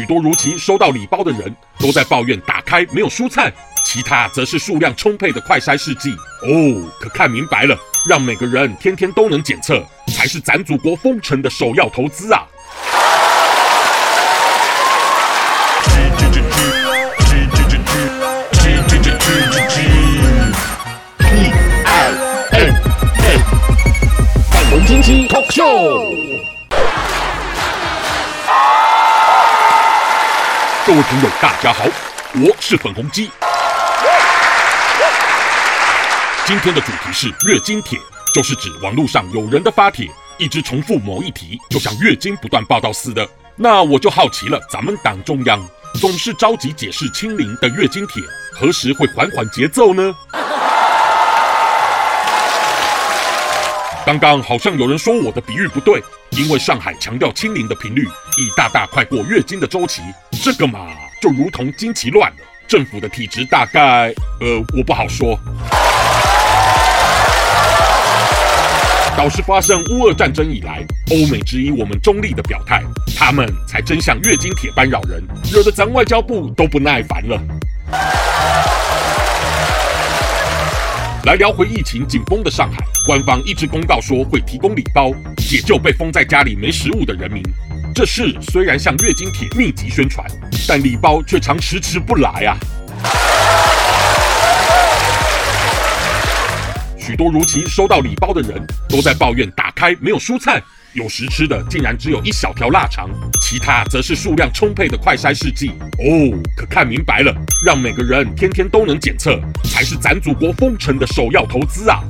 许多如期收到礼包的人都在抱怨打开没有蔬菜，其他则是数量充沛的快筛试剂。哦，可看明白了，让每个人天天都能检测，才是咱祖国封城的首要投资啊！金鸡 talk show，各位朋友，大家好，我是粉红鸡。今天的主题是月经帖，就是指网络上有人的发帖，一直重复某一题，就像月经不断报道似的。那我就好奇了，咱们党中央总是着急解释清零的月经帖，何时会缓缓节奏呢？刚刚好像有人说我的比喻不对，因为上海强调清零的频率已大大快过月经的周期，这个嘛就如同经期乱了，政府的体质大概……呃，我不好说。倒是发生乌俄战争以来，欧美质疑我们中立的表态，他们才真像月经铁般扰人，惹得咱外交部都不耐烦了。来聊回疫情紧绷的上海，官方一直公告说会提供礼包，解救被封在家里没食物的人民。这事虽然向月经帖密集宣传，但礼包却常迟迟不来啊。许多如期收到礼包的人都在抱怨打开没有蔬菜。有时吃的竟然只有一小条腊肠，其他则是数量充沛的快筛试剂。哦，可看明白了，让每个人天天都能检测，才是咱祖国封城的首要投资啊！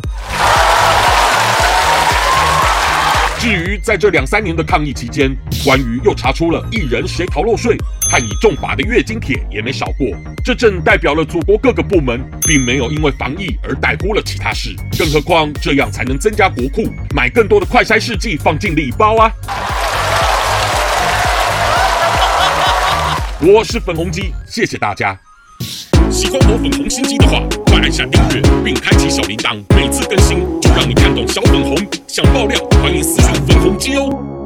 至于在这两三年的抗疫期间，关于又查出了艺人谁逃漏税、判以重罚的月经帖也没少过，这正代表了祖国各个部门并没有因为防疫而怠忽了其他事，更何况这样才能增加国库，买更多的快筛试剂放进礼包啊！我是粉红鸡，谢谢大家。喜欢我粉红心机的话，快按下订阅并开启小铃铛，每次更新就让你看懂小粉红。想爆料，欢迎私信粉红机哦。